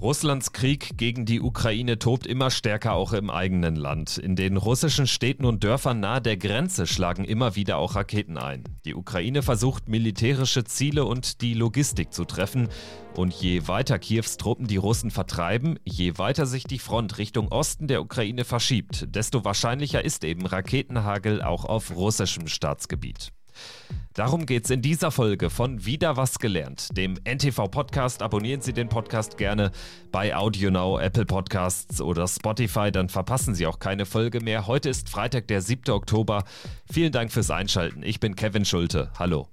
Russlands Krieg gegen die Ukraine tobt immer stärker auch im eigenen Land. In den russischen Städten und Dörfern nahe der Grenze schlagen immer wieder auch Raketen ein. Die Ukraine versucht militärische Ziele und die Logistik zu treffen. Und je weiter Kiews Truppen die Russen vertreiben, je weiter sich die Front Richtung Osten der Ukraine verschiebt, desto wahrscheinlicher ist eben Raketenhagel auch auf russischem Staatsgebiet. Darum geht es in dieser Folge von Wieder was gelernt, dem NTV-Podcast. Abonnieren Sie den Podcast gerne bei AudioNow, Apple Podcasts oder Spotify, dann verpassen Sie auch keine Folge mehr. Heute ist Freitag, der 7. Oktober. Vielen Dank fürs Einschalten. Ich bin Kevin Schulte. Hallo.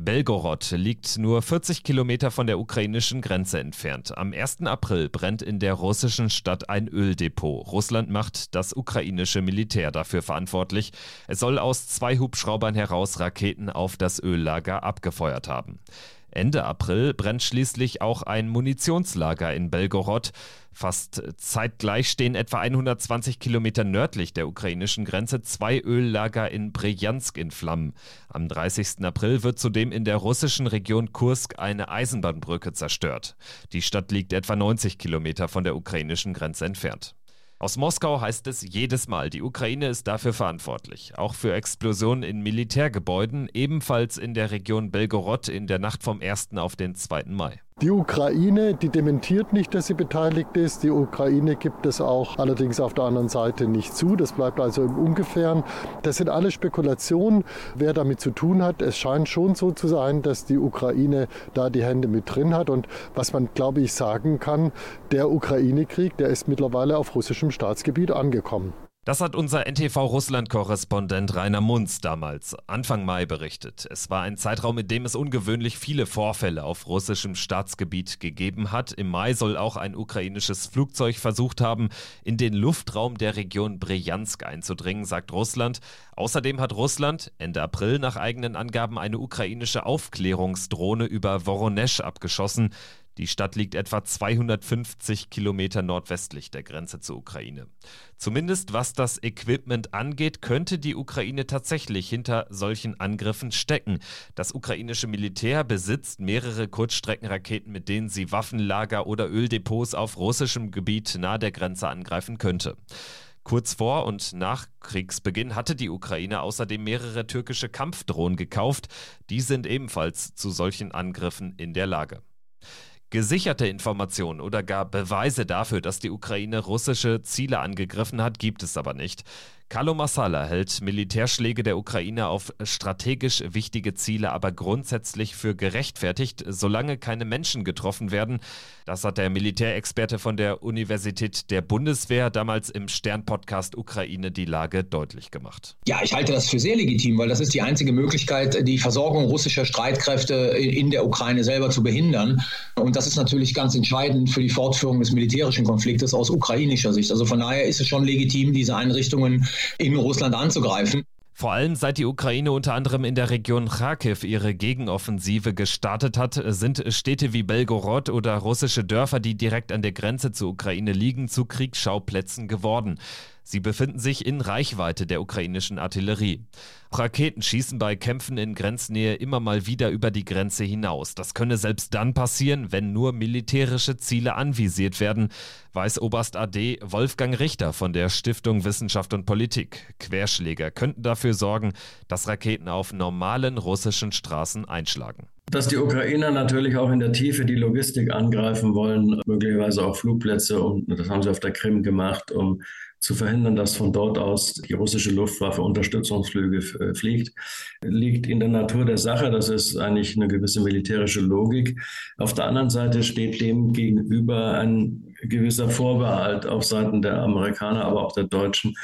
Belgorod liegt nur 40 Kilometer von der ukrainischen Grenze entfernt. Am 1. April brennt in der russischen Stadt ein Öldepot. Russland macht das ukrainische Militär dafür verantwortlich. Es soll aus zwei Hubschraubern heraus Raketen auf das Öllager abgefeuert haben. Ende April brennt schließlich auch ein Munitionslager in Belgorod. Fast zeitgleich stehen etwa 120 Kilometer nördlich der ukrainischen Grenze zwei Öllager in Bryansk in Flammen. Am 30. April wird zudem in der russischen Region Kursk eine Eisenbahnbrücke zerstört. Die Stadt liegt etwa 90 Kilometer von der ukrainischen Grenze entfernt. Aus Moskau heißt es jedes Mal, die Ukraine ist dafür verantwortlich. Auch für Explosionen in Militärgebäuden, ebenfalls in der Region Belgorod in der Nacht vom 1. auf den 2. Mai. Die Ukraine, die dementiert nicht, dass sie beteiligt ist. Die Ukraine gibt es auch allerdings auf der anderen Seite nicht zu. Das bleibt also im Ungefähren. Das sind alle Spekulationen, wer damit zu tun hat. Es scheint schon so zu sein, dass die Ukraine da die Hände mit drin hat. Und was man, glaube ich, sagen kann, der Ukraine-Krieg, der ist mittlerweile auf russischem Staatsgebiet angekommen. Das hat unser NTV-Russland-Korrespondent Rainer Munz damals Anfang Mai berichtet. Es war ein Zeitraum, in dem es ungewöhnlich viele Vorfälle auf russischem Staatsgebiet gegeben hat. Im Mai soll auch ein ukrainisches Flugzeug versucht haben, in den Luftraum der Region Bryansk einzudringen, sagt Russland. Außerdem hat Russland Ende April nach eigenen Angaben eine ukrainische Aufklärungsdrohne über Voronesh abgeschossen. Die Stadt liegt etwa 250 Kilometer nordwestlich der Grenze zur Ukraine. Zumindest was das Equipment angeht, könnte die Ukraine tatsächlich hinter solchen Angriffen stecken. Das ukrainische Militär besitzt mehrere Kurzstreckenraketen, mit denen sie Waffenlager oder Öldepots auf russischem Gebiet nahe der Grenze angreifen könnte. Kurz vor und nach Kriegsbeginn hatte die Ukraine außerdem mehrere türkische Kampfdrohnen gekauft. Die sind ebenfalls zu solchen Angriffen in der Lage. Gesicherte Informationen oder gar Beweise dafür, dass die Ukraine russische Ziele angegriffen hat, gibt es aber nicht. Carlo Massala hält Militärschläge der Ukraine auf strategisch wichtige Ziele aber grundsätzlich für gerechtfertigt, solange keine Menschen getroffen werden. Das hat der Militärexperte von der Universität der Bundeswehr damals im Stern-Podcast Ukraine die Lage deutlich gemacht. Ja, ich halte das für sehr legitim, weil das ist die einzige Möglichkeit, die Versorgung russischer Streitkräfte in der Ukraine selber zu behindern. Und das ist natürlich ganz entscheidend für die Fortführung des militärischen Konfliktes aus ukrainischer Sicht. Also von daher ist es schon legitim, diese Einrichtungen in Russland anzugreifen. Vor allem seit die Ukraine unter anderem in der Region Kharkiv ihre Gegenoffensive gestartet hat, sind Städte wie Belgorod oder russische Dörfer, die direkt an der Grenze zur Ukraine liegen, zu Kriegsschauplätzen geworden. Sie befinden sich in Reichweite der ukrainischen Artillerie. Raketen schießen bei Kämpfen in Grenznähe immer mal wieder über die Grenze hinaus. Das könne selbst dann passieren, wenn nur militärische Ziele anvisiert werden, weiß Oberst AD Wolfgang Richter von der Stiftung Wissenschaft und Politik. Querschläger könnten dafür sorgen, dass Raketen auf normalen russischen Straßen einschlagen. Dass die Ukrainer natürlich auch in der Tiefe die Logistik angreifen wollen, möglicherweise auch Flugplätze, und das haben sie auf der Krim gemacht, um zu verhindern, dass von dort aus die russische Luftwaffe Unterstützungsflüge äh, fliegt, liegt in der Natur der Sache. Das ist eigentlich eine gewisse militärische Logik. Auf der anderen Seite steht dem gegenüber ein gewisser Vorbehalt auf Seiten der Amerikaner, aber auch der Deutschen,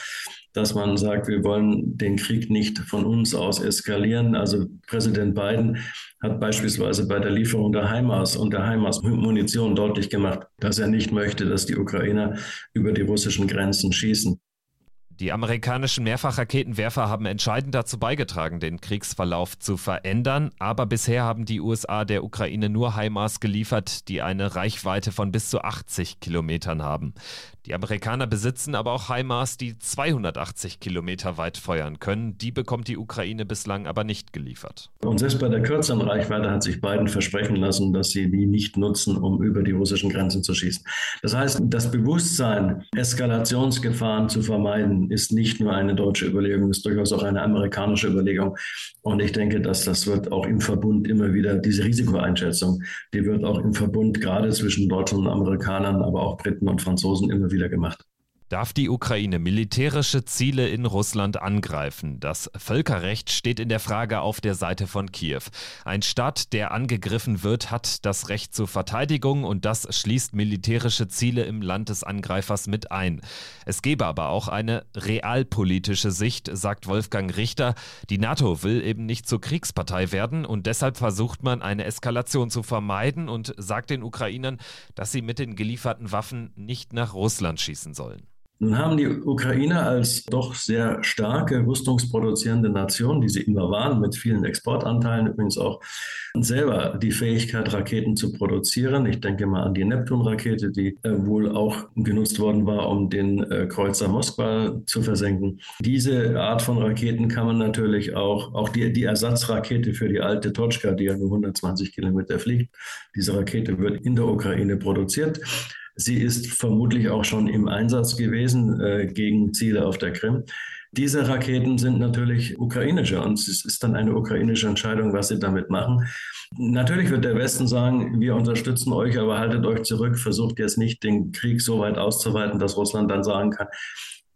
dass man sagt, wir wollen den Krieg nicht von uns aus eskalieren. Also Präsident Biden hat beispielsweise bei der Lieferung der HIMARS und der HIMARS-Munition deutlich gemacht, dass er nicht möchte, dass die Ukrainer über die russischen Grenzen schießen. Die amerikanischen Mehrfachraketenwerfer haben entscheidend dazu beigetragen, den Kriegsverlauf zu verändern, aber bisher haben die USA der Ukraine nur HIMARS geliefert, die eine Reichweite von bis zu 80 Kilometern haben. Die Amerikaner besitzen aber auch HIMARS, die 280 Kilometer weit feuern können. Die bekommt die Ukraine bislang aber nicht geliefert. Und selbst bei der kürzeren Reichweite hat sich Biden versprechen lassen, dass sie die nicht nutzen, um über die russischen Grenzen zu schießen. Das heißt, das Bewusstsein, Eskalationsgefahren zu vermeiden, ist nicht nur eine deutsche Überlegung, ist durchaus auch eine amerikanische Überlegung. Und ich denke, dass das wird auch im Verbund immer wieder, diese Risikoeinschätzung, die wird auch im Verbund gerade zwischen Deutschen und Amerikanern, aber auch Briten und Franzosen immer wieder gemacht. Darf die Ukraine militärische Ziele in Russland angreifen? Das Völkerrecht steht in der Frage auf der Seite von Kiew. Ein Staat, der angegriffen wird, hat das Recht zur Verteidigung und das schließt militärische Ziele im Land des Angreifers mit ein. Es gebe aber auch eine realpolitische Sicht, sagt Wolfgang Richter. Die NATO will eben nicht zur Kriegspartei werden und deshalb versucht man eine Eskalation zu vermeiden und sagt den Ukrainern, dass sie mit den gelieferten Waffen nicht nach Russland schießen sollen. Nun haben die Ukrainer als doch sehr starke rüstungsproduzierende Nation, die sie immer waren, mit vielen Exportanteilen übrigens auch, selber die Fähigkeit, Raketen zu produzieren. Ich denke mal an die Neptun-Rakete, die äh, wohl auch genutzt worden war, um den äh, Kreuzer Moskwa zu versenken. Diese Art von Raketen kann man natürlich auch, auch die, die Ersatzrakete für die alte Tochka, die ja nur 120 Kilometer fliegt, diese Rakete wird in der Ukraine produziert. Sie ist vermutlich auch schon im Einsatz gewesen äh, gegen Ziele auf der Krim. Diese Raketen sind natürlich ukrainische und es ist dann eine ukrainische Entscheidung, was sie damit machen. Natürlich wird der Westen sagen, wir unterstützen euch, aber haltet euch zurück, versucht jetzt nicht den Krieg so weit auszuweiten, dass Russland dann sagen kann,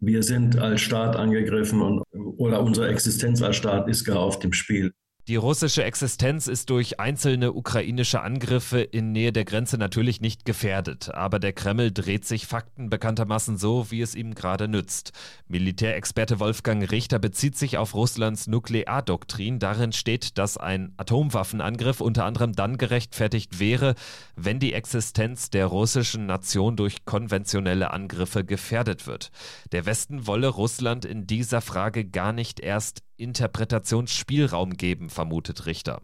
wir sind als Staat angegriffen und, oder unsere Existenz als Staat ist gar auf dem Spiel. Die russische Existenz ist durch einzelne ukrainische Angriffe in Nähe der Grenze natürlich nicht gefährdet, aber der Kreml dreht sich Fakten bekanntermaßen so, wie es ihm gerade nützt. Militärexperte Wolfgang Richter bezieht sich auf Russlands Nukleardoktrin. Darin steht, dass ein Atomwaffenangriff unter anderem dann gerechtfertigt wäre, wenn die Existenz der russischen Nation durch konventionelle Angriffe gefährdet wird. Der Westen wolle Russland in dieser Frage gar nicht erst Interpretationsspielraum geben, vermutet Richter.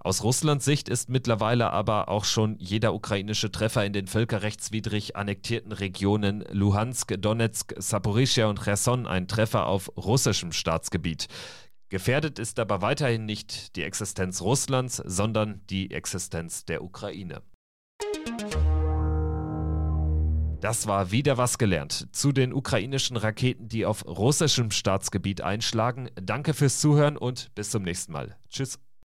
Aus Russlands Sicht ist mittlerweile aber auch schon jeder ukrainische Treffer in den völkerrechtswidrig annektierten Regionen Luhansk, Donetsk, Saporischia und Cherson ein Treffer auf russischem Staatsgebiet. Gefährdet ist aber weiterhin nicht die Existenz Russlands, sondern die Existenz der Ukraine. Das war wieder was gelernt zu den ukrainischen Raketen, die auf russischem Staatsgebiet einschlagen. Danke fürs Zuhören und bis zum nächsten Mal. Tschüss.